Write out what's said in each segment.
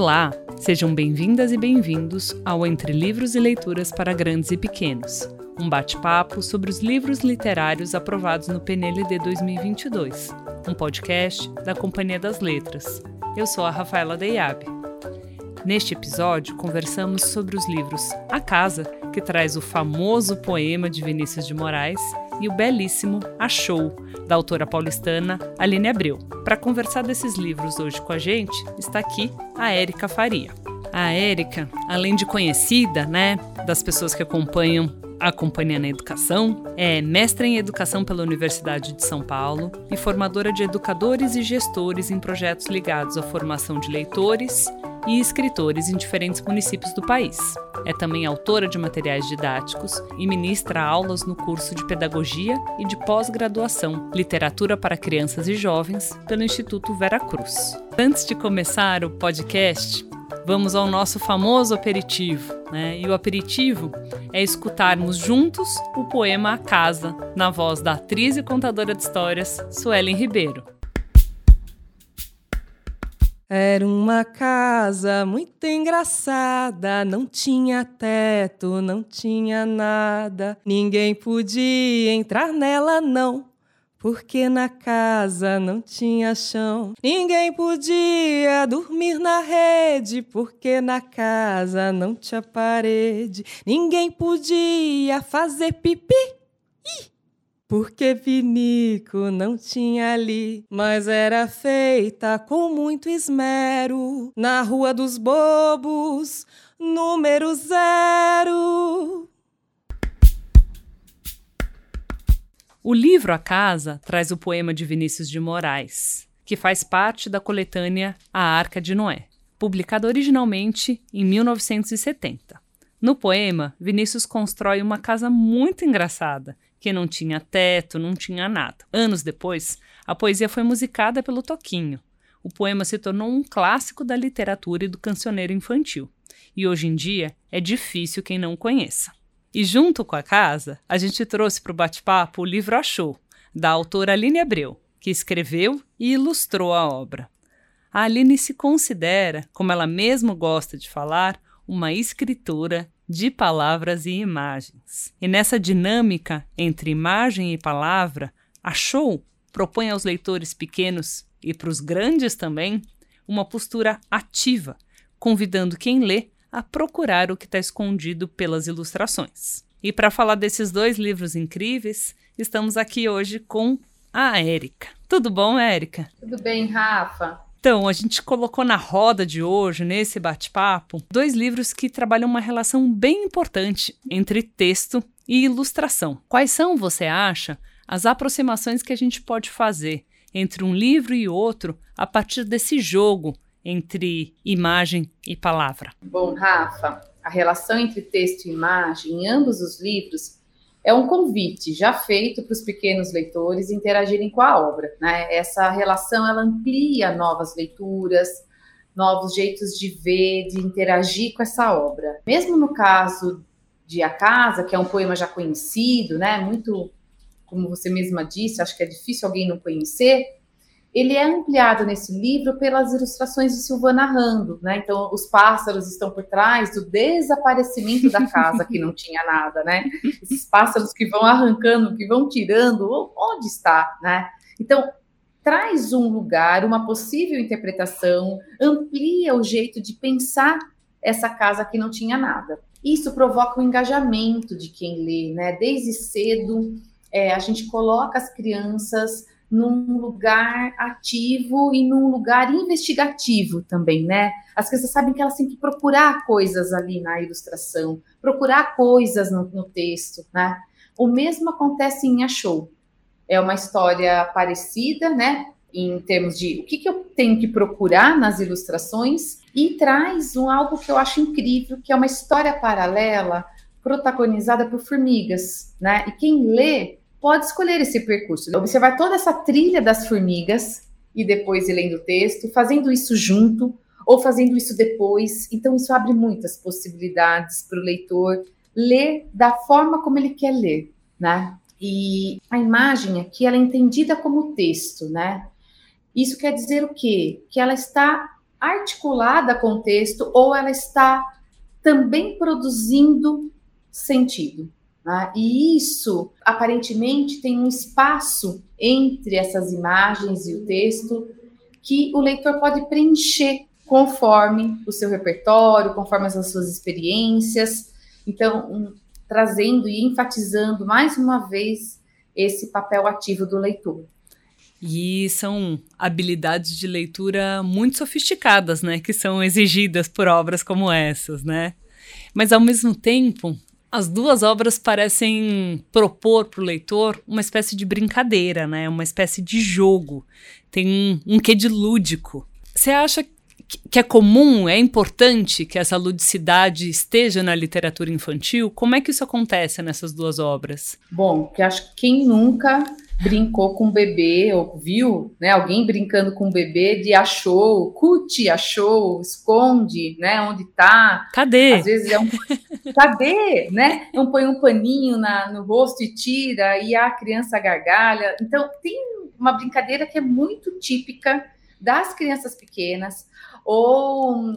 Olá, sejam bem-vindas e bem-vindos ao Entre Livros e Leituras para Grandes e Pequenos, um bate-papo sobre os livros literários aprovados no PNLD 2022, um podcast da Companhia das Letras. Eu sou a Rafaela Deiabe. Neste episódio, conversamos sobre os livros A Casa, que traz o famoso poema de Vinícius de Moraes, e o belíssimo Achou, da autora paulistana Aline Abreu. Para conversar desses livros hoje com a gente, está aqui a Érica Faria. A Érica, além de conhecida, né, das pessoas que acompanham a Companhia na Educação, é mestra em Educação pela Universidade de São Paulo e formadora de educadores e gestores em projetos ligados à formação de leitores e escritores em diferentes municípios do país. É também autora de materiais didáticos e ministra aulas no curso de Pedagogia e de Pós-Graduação Literatura para Crianças e Jovens pelo Instituto Vera Cruz. Antes de começar o podcast, vamos ao nosso famoso aperitivo. Né? E o aperitivo é escutarmos juntos o poema A Casa, na voz da atriz e contadora de histórias Suelen Ribeiro. Era uma casa muito engraçada, não tinha teto, não tinha nada. Ninguém podia entrar nela, não, porque na casa não tinha chão. Ninguém podia dormir na rede, porque na casa não tinha parede. Ninguém podia fazer pipi. Porque pinico não tinha ali, mas era feita com muito esmero, na Rua dos Bobos, número zero. O livro A Casa traz o poema de Vinícius de Moraes, que faz parte da coletânea A Arca de Noé, publicada originalmente em 1970. No poema, Vinícius constrói uma casa muito engraçada que não tinha teto, não tinha nada. Anos depois, a poesia foi musicada pelo Toquinho. O poema se tornou um clássico da literatura e do cancioneiro infantil. E hoje em dia é difícil quem não conheça. E junto com a casa, a gente trouxe para o bate-papo o livro Achou, da autora Aline Abreu, que escreveu e ilustrou a obra. A Aline se considera, como ela mesmo gosta de falar, uma escritora de palavras e imagens. E nessa dinâmica entre imagem e palavra, a Show propõe aos leitores pequenos e para os grandes também uma postura ativa, convidando quem lê a procurar o que está escondido pelas ilustrações. E para falar desses dois livros incríveis, estamos aqui hoje com a Érica. Tudo bom, Érica? Tudo bem, Rafa. Então, a gente colocou na roda de hoje, nesse bate-papo, dois livros que trabalham uma relação bem importante entre texto e ilustração. Quais são, você acha, as aproximações que a gente pode fazer entre um livro e outro a partir desse jogo entre imagem e palavra? Bom, Rafa, a relação entre texto e imagem em ambos os livros é um convite já feito para os pequenos leitores interagirem com a obra. Né? Essa relação ela amplia novas leituras, novos jeitos de ver, de interagir com essa obra. Mesmo no caso de A Casa, que é um poema já conhecido, né? muito, como você mesma disse, acho que é difícil alguém não conhecer, ele é ampliado nesse livro pelas ilustrações de Silvana Rando, né? Então, os pássaros estão por trás do desaparecimento da casa que não tinha nada, né? Esses pássaros que vão arrancando, que vão tirando, onde está, né? Então, traz um lugar, uma possível interpretação, amplia o jeito de pensar essa casa que não tinha nada. Isso provoca um engajamento de quem lê, né? Desde cedo, é, a gente coloca as crianças num lugar ativo e num lugar investigativo também, né? As crianças sabem que elas têm que procurar coisas ali na ilustração, procurar coisas no, no texto, né? O mesmo acontece em Achou. É uma história parecida, né? Em termos de o que, que eu tenho que procurar nas ilustrações e traz um algo que eu acho incrível, que é uma história paralela protagonizada por formigas, né? E quem lê pode escolher esse percurso. Observar toda essa trilha das formigas e depois ir lendo o texto, fazendo isso junto ou fazendo isso depois. Então, isso abre muitas possibilidades para o leitor ler da forma como ele quer ler, né? E a imagem aqui, ela é entendida como texto, né? Isso quer dizer o quê? Que ela está articulada com o texto ou ela está também produzindo sentido. Né? E isso, aparentemente, tem um espaço entre essas imagens e o texto que o leitor pode preencher conforme o seu repertório, conforme as suas experiências. Então, um, trazendo e enfatizando mais uma vez esse papel ativo do leitor. E são habilidades de leitura muito sofisticadas, né, que são exigidas por obras como essas, né? Mas ao mesmo tempo, as duas obras parecem propor para o leitor uma espécie de brincadeira, né? Uma espécie de jogo. Tem um, um quê de lúdico. Você acha que é comum, é importante que essa ludicidade esteja na literatura infantil? Como é que isso acontece nessas duas obras? Bom, que acho que quem nunca brincou com um bebê ou viu, né, alguém brincando com um bebê de achou, cuti, achou, esconde, né, onde tá. Cadê? Às vezes é um cadê, né? Um põe um paninho na, no rosto e tira e a criança gargalha. Então tem uma brincadeira que é muito típica das crianças pequenas ou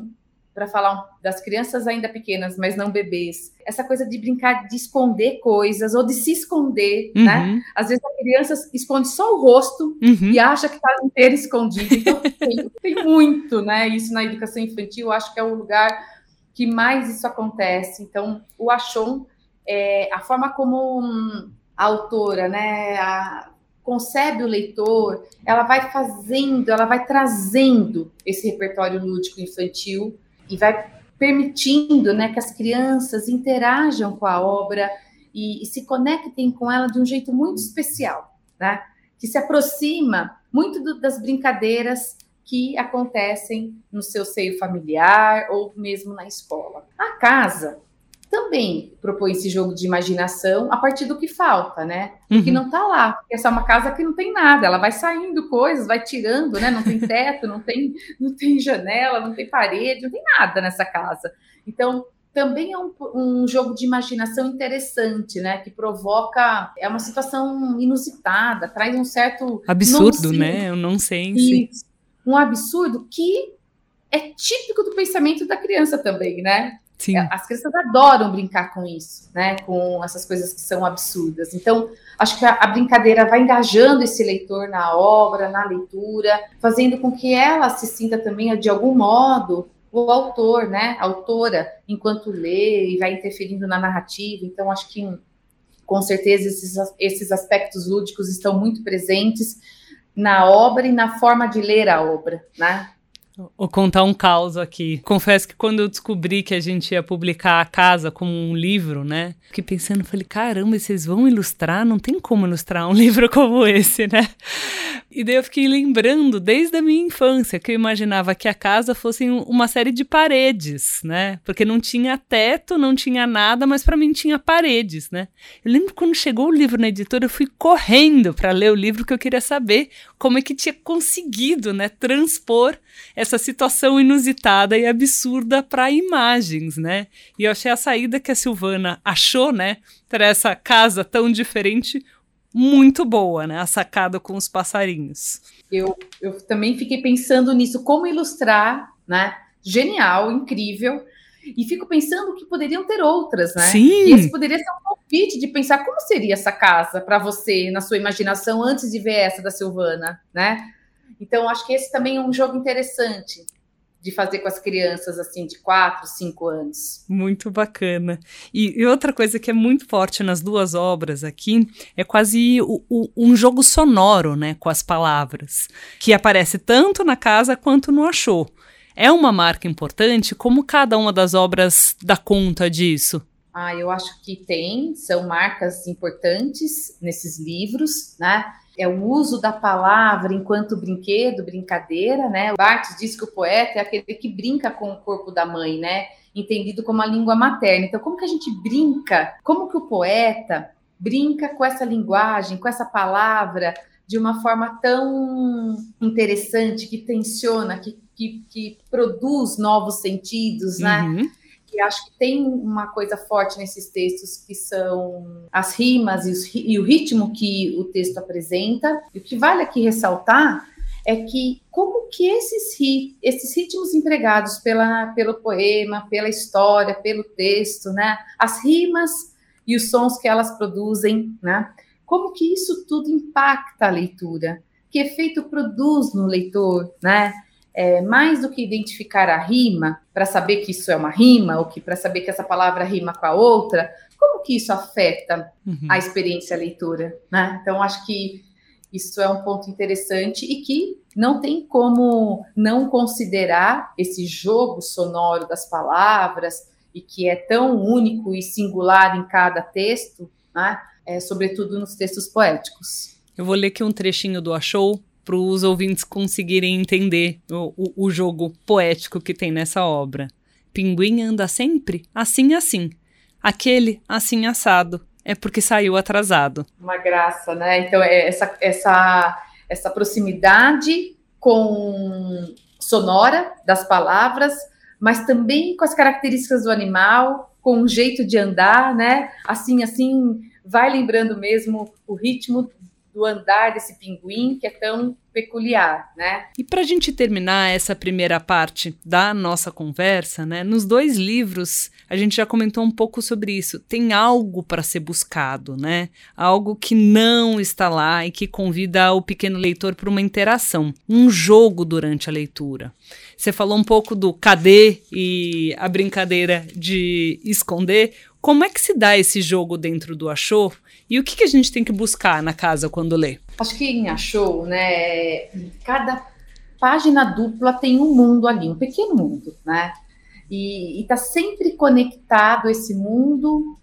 para falar das crianças ainda pequenas, mas não bebês, essa coisa de brincar de esconder coisas ou de se esconder, uhum. né? Às vezes a criança esconde só o rosto uhum. e acha que está inteiro escondido. Então tem, tem, muito, né? Isso na educação infantil, acho que é o lugar que mais isso acontece. Então, o Achon, é, a forma como a autora, né, a, concebe o leitor, ela vai fazendo, ela vai trazendo esse repertório lúdico infantil e vai permitindo né, que as crianças interajam com a obra e, e se conectem com ela de um jeito muito especial, né? que se aproxima muito do, das brincadeiras que acontecem no seu seio familiar ou mesmo na escola. A casa também propõe esse jogo de imaginação a partir do que falta, né? O que uhum. não está lá. Essa é uma casa que não tem nada, ela vai saindo coisas, vai tirando, né? Não tem teto, não tem, não tem janela, não tem parede, não tem nada nessa casa. Então, também é um, um, jogo de imaginação interessante, né? Que provoca. É uma situação inusitada, traz um certo. Absurdo, né? Eu não sei. Um absurdo que é típico do pensamento da criança também, né? Sim. As crianças adoram brincar com isso, né? Com essas coisas que são absurdas. Então, acho que a, a, brincadeira vai engajando esse leitor na obra, na leitura, fazendo com que ela se sinta também, de algum modo, o autor, né? A autora, enquanto lê e vai interferindo na narrativa. Então, acho que, com certeza, esses, esses aspectos lúdicos estão muito presentes na obra e na forma de ler a obra, né? Vou contar um caos aqui. Confesso que quando eu descobri que a gente ia publicar a casa como um livro, né? Fiquei pensando, falei, caramba, vocês vão ilustrar? Não tem como ilustrar um livro como esse, né? E daí eu fiquei lembrando desde a minha infância que eu imaginava que a casa fosse uma série de paredes, né? Porque não tinha teto, não tinha nada, mas para mim tinha paredes, né? Eu lembro quando chegou o livro na editora, eu fui correndo para ler o livro que eu queria saber como é que tinha conseguido, né, transpor essa situação inusitada e absurda para imagens, né? E eu achei a saída que a Silvana achou, né, para essa casa tão diferente muito boa, né? A sacada com os passarinhos. Eu, eu também fiquei pensando nisso, como ilustrar, né? Genial, incrível. E fico pensando que poderiam ter outras, né? Sim. E esse poderia ser um convite de pensar como seria essa casa para você, na sua imaginação, antes de ver essa da Silvana, né? Então, acho que esse também é um jogo interessante de fazer com as crianças assim de 4, 5 anos. Muito bacana. E, e, outra coisa que é muito forte nas duas obras aqui é quase o, o, um jogo sonoro, né, com as palavras, que aparece tanto na casa quanto no achou. É uma marca importante? Como cada uma das obras dá conta disso? Ah, eu acho que tem, são marcas importantes nesses livros, né? É o uso da palavra enquanto brinquedo, brincadeira, né? Barthes diz que o poeta é aquele que brinca com o corpo da mãe, né? Entendido como a língua materna. Então, como que a gente brinca? Como que o poeta brinca com essa linguagem, com essa palavra, de uma forma tão interessante, que tensiona, que, que, que produz novos sentidos, né? Uhum que acho que tem uma coisa forte nesses textos que são as rimas e, os, e, o ritmo que o texto apresenta. E o que vale aqui ressaltar é que como que esses, esses ritmos empregados pela, pelo poema, pela história, pelo texto, né, as rimas e os sons que elas produzem, né, como que isso tudo impacta a leitura, que efeito produz no leitor, né, é, mais do que identificar a rima para saber que isso é uma rima ou que para saber que essa palavra rima com a outra, como que isso afeta uhum. a experiência leitura, né? Então acho que isso é um ponto interessante e que não tem como não considerar esse jogo sonoro das palavras e que é tão único e singular em cada texto, né? É, sobretudo nos textos poéticos. Eu vou ler aqui um trechinho do Achou para os ouvintes conseguirem entender o, o, o jogo poético que tem nessa obra. Pinguim anda sempre assim assim. Aquele assim assado. É porque saiu atrasado. Uma graça, né? Então, é essa, essa, essa proximidade com sonora das palavras, mas também com as características do animal, com o jeito de andar, né? Assim, assim, vai lembrando mesmo o ritmo do andar desse pinguim que é tão peculiar, né? E para a gente terminar essa primeira parte da nossa conversa, né? Nos dois livros a gente já comentou um pouco sobre isso. Tem algo para ser buscado, né? Algo que não está lá e que convida o pequeno leitor para uma interação, um jogo durante a leitura. Você falou um pouco do cadê e a brincadeira de esconder. Como é que se dá esse jogo dentro do achou? E o que, que a gente tem que buscar na casa quando lê? Acho que em Achou, né, cada página dupla tem um mundo ali, um pequeno mundo, né? E está sempre conectado esse mundo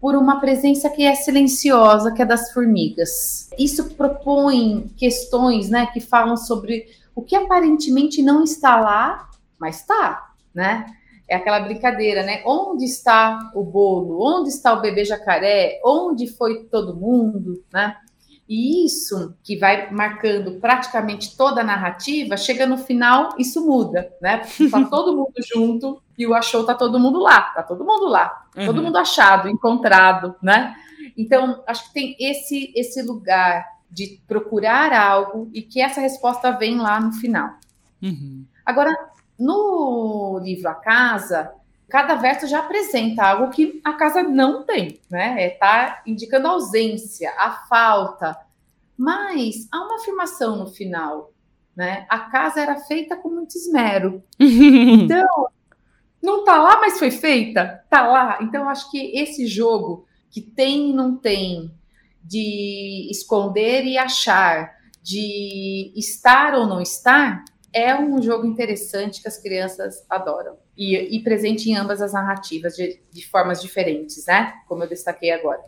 por uma presença que é silenciosa, que é das formigas. Isso propõe questões, né, que falam sobre o que aparentemente não está lá, mas está, né? É aquela brincadeira, né? Onde está o bolo? Onde está o bebê jacaré? Onde foi todo mundo, né? E isso que vai marcando praticamente toda a narrativa, chega no final, isso muda, né? Porque tá todo mundo junto e o achou tá todo mundo lá, tá todo mundo lá, uhum. todo mundo achado, encontrado, né? Então, acho que tem esse esse lugar de procurar algo e que essa resposta vem lá no final. Uhum. Agora, no livro A Casa, cada verso já apresenta algo que a casa não tem, né? Está é, tá indicando a ausência, a falta. Mas há uma afirmação no final, né? A casa era feita com muito esmero. então, não tá lá, mas foi feita? Tá lá. Então, acho que esse jogo que tem e não tem, de esconder e achar, de estar ou não estar, é um jogo interessante que as crianças adoram. E, e presente em ambas as narrativas, de, de, formas diferentes, né? Como eu destaquei agora.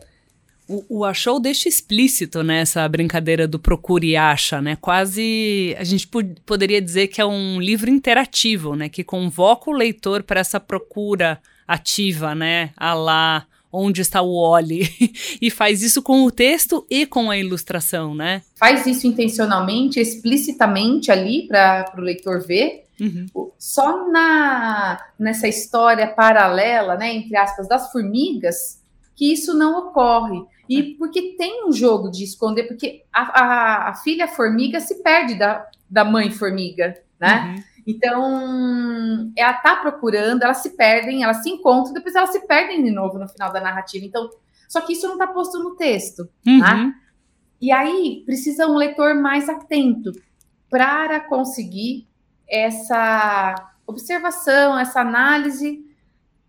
O, o Achou deixa explícito nessa né, brincadeira do procure e acha, né? Quase a gente poderia dizer que é um livro interativo, né? Que convoca o leitor para essa procura ativa, né? A lá onde está o Oli e faz isso com o texto e com a ilustração, né? Faz isso intencionalmente, explicitamente ali para o leitor ver. Uhum. Só na nessa história paralela, né, entre aspas, das formigas, que isso não ocorre. E porque tem um jogo de esconder, porque a, a, a filha formiga se perde da, da mãe formiga, né? Uhum. Então, ela tá procurando, elas se perdem, elas se encontram, depois elas se perdem de novo no final da narrativa. Então, só que isso não tá posto no texto, uhum. tá? E aí precisa um leitor mais atento para conseguir essa observação, essa análise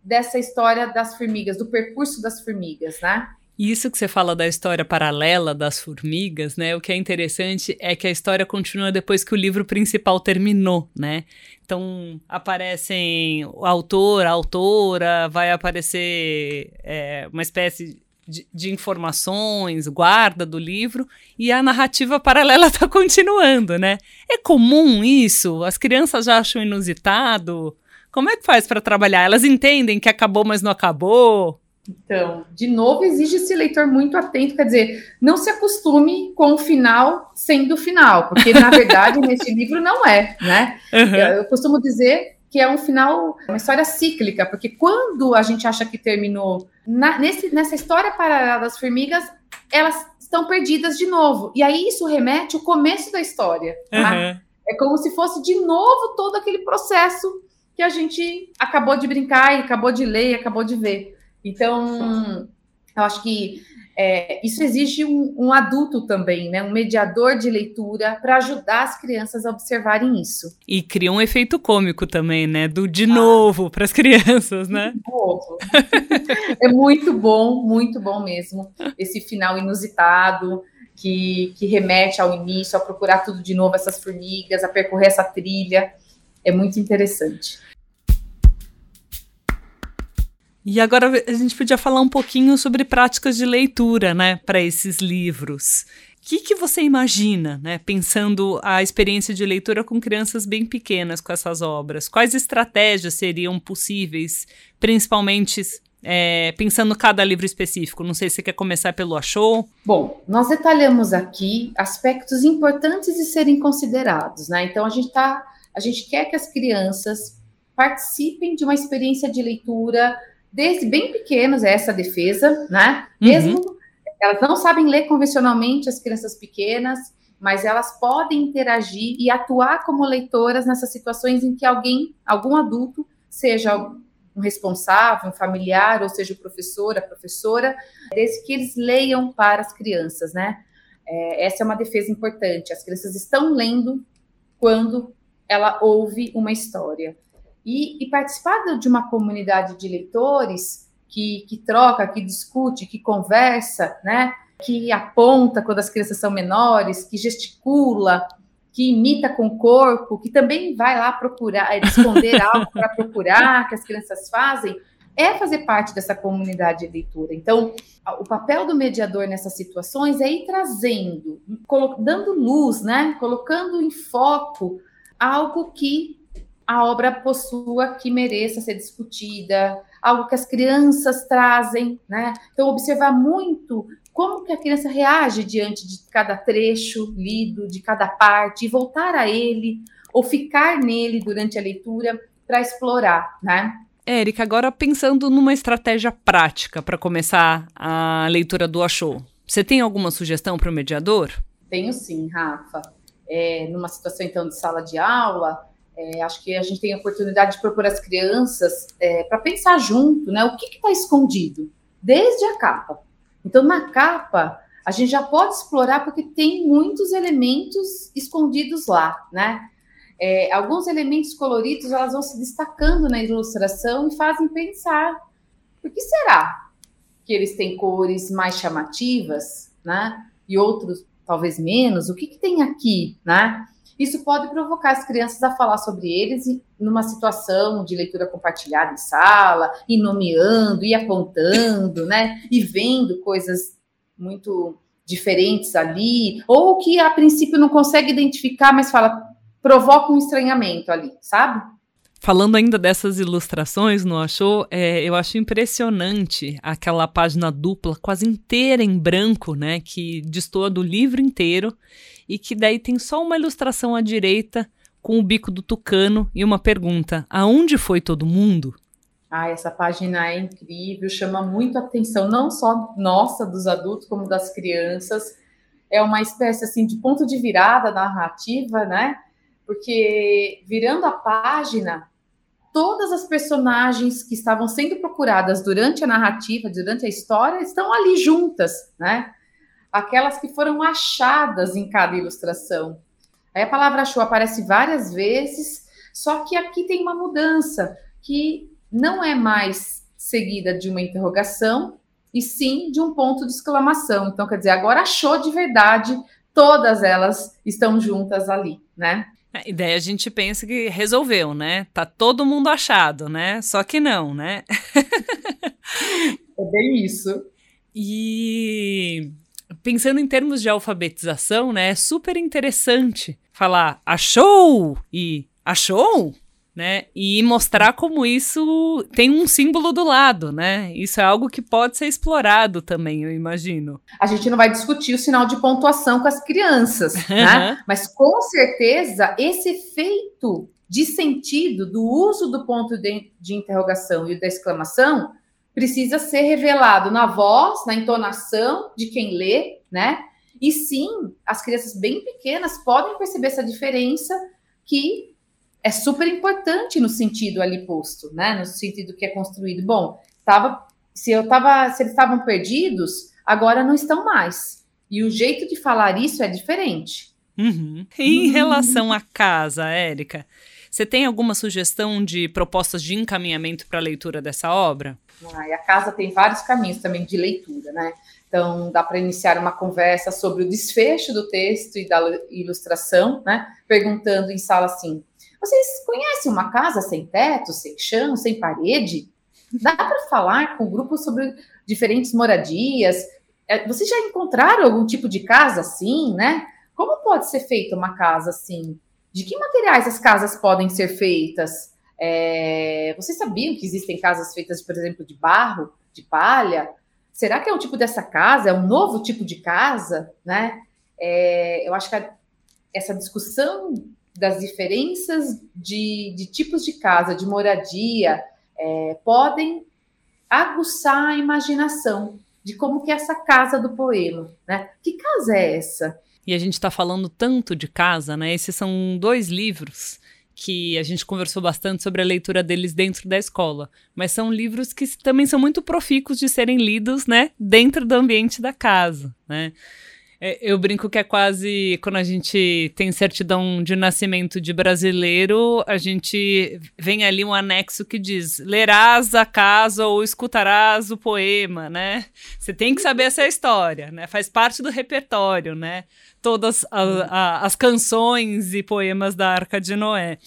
dessa história das formigas, do percurso das formigas, né? Isso que você fala da história paralela das formigas, né? O que é interessante é que a história continua depois que o livro principal terminou, né? Então aparecem o autor, a autora, vai aparecer é, uma espécie de, de, informações, guarda do livro, e a narrativa paralela está continuando, né? É comum isso? As crianças já acham inusitado? Como é que faz para trabalhar? Elas entendem que acabou, mas não acabou? Então, de novo, exige esse leitor muito atento, quer dizer, não se acostume com o final sendo o final, porque na verdade nesse livro não é, né? Uhum. Eu costumo dizer que é um final, uma história cíclica, porque quando a gente acha que terminou, na, nesse, nessa história paralela das formigas, elas estão perdidas de novo. E aí isso remete ao começo da história. Tá? Uhum. É como se fosse de novo todo aquele processo que a gente acabou de brincar e acabou de ler e acabou de ver. Então, eu acho que é, isso exige um, um, adulto também, né? Um mediador de leitura para ajudar as crianças a observarem isso. E cria um efeito cômico também, né? Do de ah, novo para as crianças, né? De novo. é muito bom, muito bom mesmo. Esse final inusitado. Que, que remete ao início, a procurar tudo de novo, essas formigas, a percorrer essa trilha. É muito interessante. E agora a gente podia falar um pouquinho sobre práticas de leitura, né, para esses livros. O que, que você imagina, né, pensando a experiência de leitura com crianças bem pequenas com essas obras? Quais estratégias seriam possíveis, principalmente é, pensando cada livro específico? Não sei se você quer começar pelo Achou. Bom, nós detalhamos aqui aspectos importantes de serem considerados, né? Então a gente tá, a gente quer que as crianças participem de uma experiência de leitura desde bem pequenos, é essa defesa, né? Uhum. Mesmo elas não sabem ler convencionalmente, as crianças pequenas, mas elas podem interagir e atuar como leitoras nessas situações em que alguém, algum adulto, seja um responsável, um familiar, ou seja o professor, a professora, desde que eles leiam para as crianças, né? É, essa é uma defesa importante. As crianças estão lendo quando ela ouve uma história. E, e participar de uma comunidade de leitores que, que troca, que discute, que conversa, né? que aponta quando as crianças são menores, que gesticula, que imita com o corpo, que também vai lá procurar, é, esconder algo para procurar, que as crianças fazem, é fazer parte dessa comunidade de leitura. Então, o papel do mediador nessas situações é ir trazendo, dando luz, né? Colocando em foco algo que a obra possua que mereça ser discutida, algo que as crianças trazem, né? Então, observar muito como que a criança reage diante de cada trecho lido, de cada parte, e voltar a ele, ou ficar nele durante a leitura para explorar, né? Érica, agora pensando numa estratégia prática para começar a leitura do Achou, você tem alguma sugestão para o mediador? Tenho sim, Rafa. É, numa situação, então, de sala de aula, é, acho que a gente tem a oportunidade de propor às crianças é, para pensar junto, né? O que está escondido desde a capa. Então, na capa, a gente já pode explorar porque tem muitos elementos escondidos lá, né? É, alguns elementos coloridos elas vão se destacando na ilustração e fazem pensar: por que será que eles têm cores mais chamativas, né? E outros talvez menos? O que, que tem aqui, né? Isso pode provocar as crianças a falar sobre eles numa situação de leitura compartilhada em sala, e nomeando, e apontando, né? E vendo coisas muito diferentes ali, ou que a princípio não consegue identificar, mas fala, provoca um estranhamento ali, sabe? Falando ainda dessas ilustrações, não achou? É, eu acho impressionante aquela página dupla, quase inteira em branco, né? Que destoa do livro inteiro e que daí tem só uma ilustração à direita com o bico do tucano e uma pergunta: aonde foi todo mundo? Ah, essa página é incrível, chama muito a atenção, não só nossa, dos adultos, como das crianças. É uma espécie assim de ponto de virada narrativa, né? Porque virando a página, todas as personagens que estavam sendo procuradas durante a narrativa, durante a história, estão ali juntas, né? Aquelas que foram achadas em cada ilustração. Aí a palavra achou aparece várias vezes, só que aqui tem uma mudança, que não é mais seguida de uma interrogação, e sim de um ponto de exclamação. Então, quer dizer, agora achou de verdade, todas elas estão juntas ali, né? E daí a gente pensa que resolveu, né? Tá todo mundo achado, né? Só que não, né? é bem isso. E pensando em termos de alfabetização, né? É super interessante falar achou e achou, né? E mostrar como isso tem um símbolo do lado, né? Isso é algo que pode ser explorado também, eu imagino. A gente não vai discutir o sinal de pontuação com as crianças, né? Mas com certeza esse efeito de sentido do uso do ponto de, de interrogação e da exclamação precisa ser revelado na voz, na entonação de quem lê, né? E sim, as crianças bem pequenas podem perceber essa diferença que é super importante no sentido ali posto, né? No sentido que é construído. Bom, tava, se eu tava, se eles estavam perdidos, agora não estão mais. E o jeito de falar isso é diferente. Uhum. Em uhum. relação à casa, Érica, você tem alguma sugestão de propostas de encaminhamento para a leitura dessa obra? Ah, a casa tem vários caminhos também de leitura, né? Então, dá para iniciar uma conversa sobre o desfecho do texto e da ilustração, né? Perguntando em sala assim: vocês conhecem uma casa sem teto, sem chão, sem parede? Dá para falar com o grupo sobre diferentes moradias? É, vocês já encontraram algum tipo de casa assim, né? Como pode ser feita uma casa assim? De que materiais as casas podem ser feitas? É, vocês sabiam que existem casas feitas, por exemplo, de barro, de palha? Será que é um tipo dessa casa? É um novo tipo de casa? Né? É, eu acho que a, essa discussão das diferenças de, de, tipos de casa, de moradia, é, podem aguçar a imaginação de como que é essa casa do poema, né? Que casa é essa? E a gente está falando tanto de casa, né? Esses são dois livros que a gente conversou bastante sobre a leitura deles dentro da escola, mas são livros que também são muito profícuos de serem lidos, né, dentro do ambiente da casa, né? É, eu brinco que é quase quando a gente tem certidão de nascimento de brasileiro, a gente vem ali um anexo que diz: lerás a casa ou escutarás o poema, né? Você tem que saber essa história, né? Faz parte do repertório, né? Todas a, a, as canções e poemas da Arca de Noé.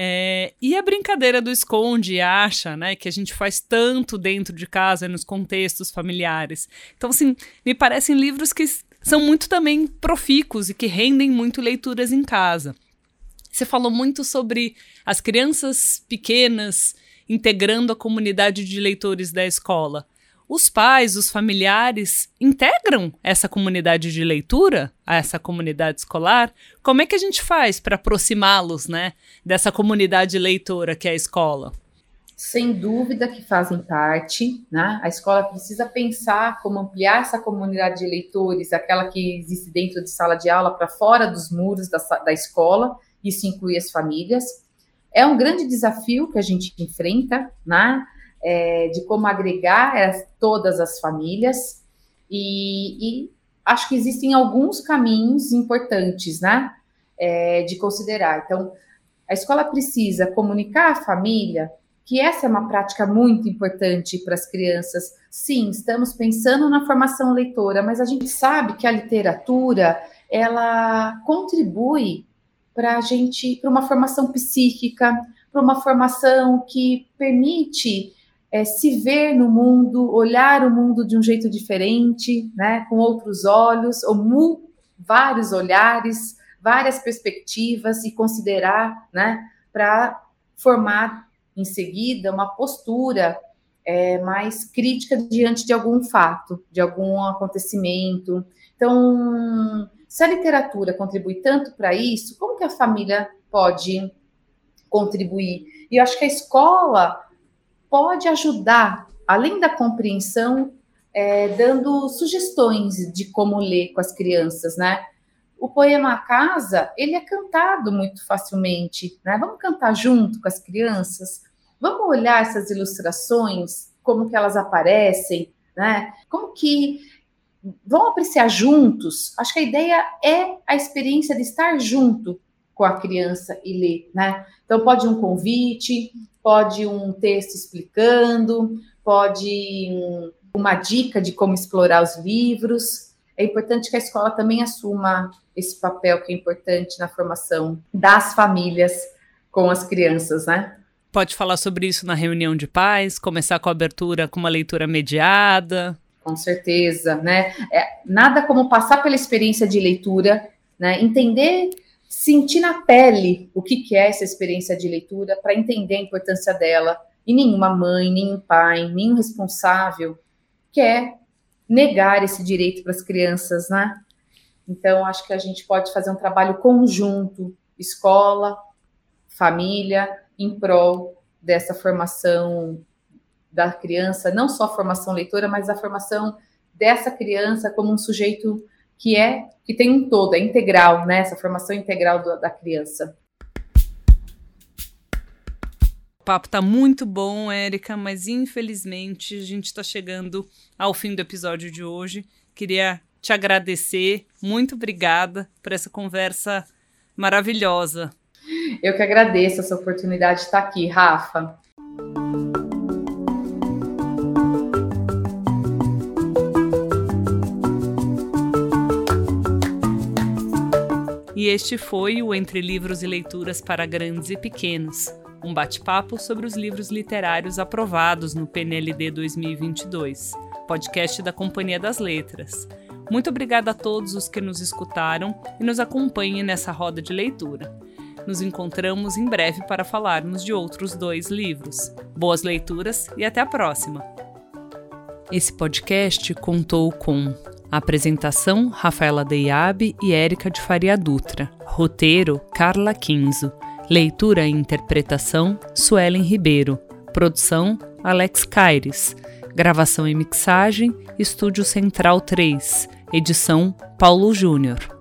É, e a brincadeira do esconde e acha, né, que a gente faz tanto dentro de casa, nos contextos familiares. Então, assim, me parecem livros que são muito também profícuos e que rendem muito leituras em casa. Você falou muito sobre as crianças pequenas integrando a comunidade de leitores da escola. Os pais, os familiares integram essa comunidade de leitura, essa comunidade escolar? Como é que a gente faz para aproximá-los, né, dessa comunidade leitora que é a escola? Sem dúvida que fazem parte, né? A escola precisa pensar como ampliar essa comunidade de leitores, aquela que existe dentro de sala de aula, para fora dos muros da, da escola, isso inclui as famílias. É um grande desafio que a gente enfrenta, né? É, de como agregar todas as famílias, e, e, acho que existem alguns caminhos importantes, né? É, de considerar. Então, a escola precisa comunicar à família que essa é uma prática muito importante para as crianças. Sim, estamos pensando na formação leitora, mas a gente sabe que a literatura ela contribui para a gente, para uma formação psíquica, para uma formação que permite é, se ver no mundo, olhar o mundo de um jeito diferente, né, com outros olhos, ou vários olhares, várias perspectivas e considerar, né, para formar em seguida uma postura é, mais crítica diante de algum fato, de algum acontecimento. Então, se a literatura contribui tanto para isso, como que a família pode contribuir? E eu acho que a escola pode ajudar, além da compreensão, é, dando sugestões de como ler com as crianças, né? O poema A Casa, ele é cantado muito facilmente, né? Vamos cantar junto com as crianças? Vamos olhar essas ilustrações, como que elas aparecem, né? Como que vão apreciar juntos. Acho que a ideia é a experiência de estar junto com a criança e ler, né? Então pode um convite, pode um texto explicando, pode um, uma dica de como explorar os livros. É importante que a escola também assuma esse papel que é importante na formação das famílias com as crianças, né? Pode falar sobre isso na reunião de pais, começar com a abertura com uma leitura mediada. Com certeza, né? É, nada como passar pela experiência de leitura, né? Entender, sentir na pele o que, que é essa experiência de leitura, para entender a importância dela. E nenhuma mãe, nenhum pai, nenhum responsável quer negar esse direito para as crianças, né? Então, acho que a gente pode fazer um trabalho conjunto, escola, família, em prol dessa formação da criança, não só a formação leitora, mas a formação dessa criança como um sujeito que é que tem um todo, é integral, né? Essa formação integral do, da criança. O papo tá muito bom, Érica, mas infelizmente a gente está chegando ao fim do episódio de hoje. Queria te agradecer, muito obrigada por essa conversa maravilhosa. Eu que agradeço essa oportunidade de estar aqui, Rafa. E este foi o Entre Livros e Leituras para Grandes e Pequenos, um bate-papo sobre os livros literários aprovados no PNLD 2022, podcast da Companhia das Letras. Muito obrigada a todos os que nos escutaram e nos acompanhem nessa roda de leitura. Nos encontramos em breve para falarmos de outros dois livros. Boas leituras e até a próxima! Esse podcast contou com Apresentação: Rafaela Deiabe e Érica de Faria Dutra. Roteiro: Carla Quinzo. Leitura e interpretação: Suelen Ribeiro. Produção: Alex Caires. Gravação e mixagem: Estúdio Central 3. Edição: Paulo Júnior.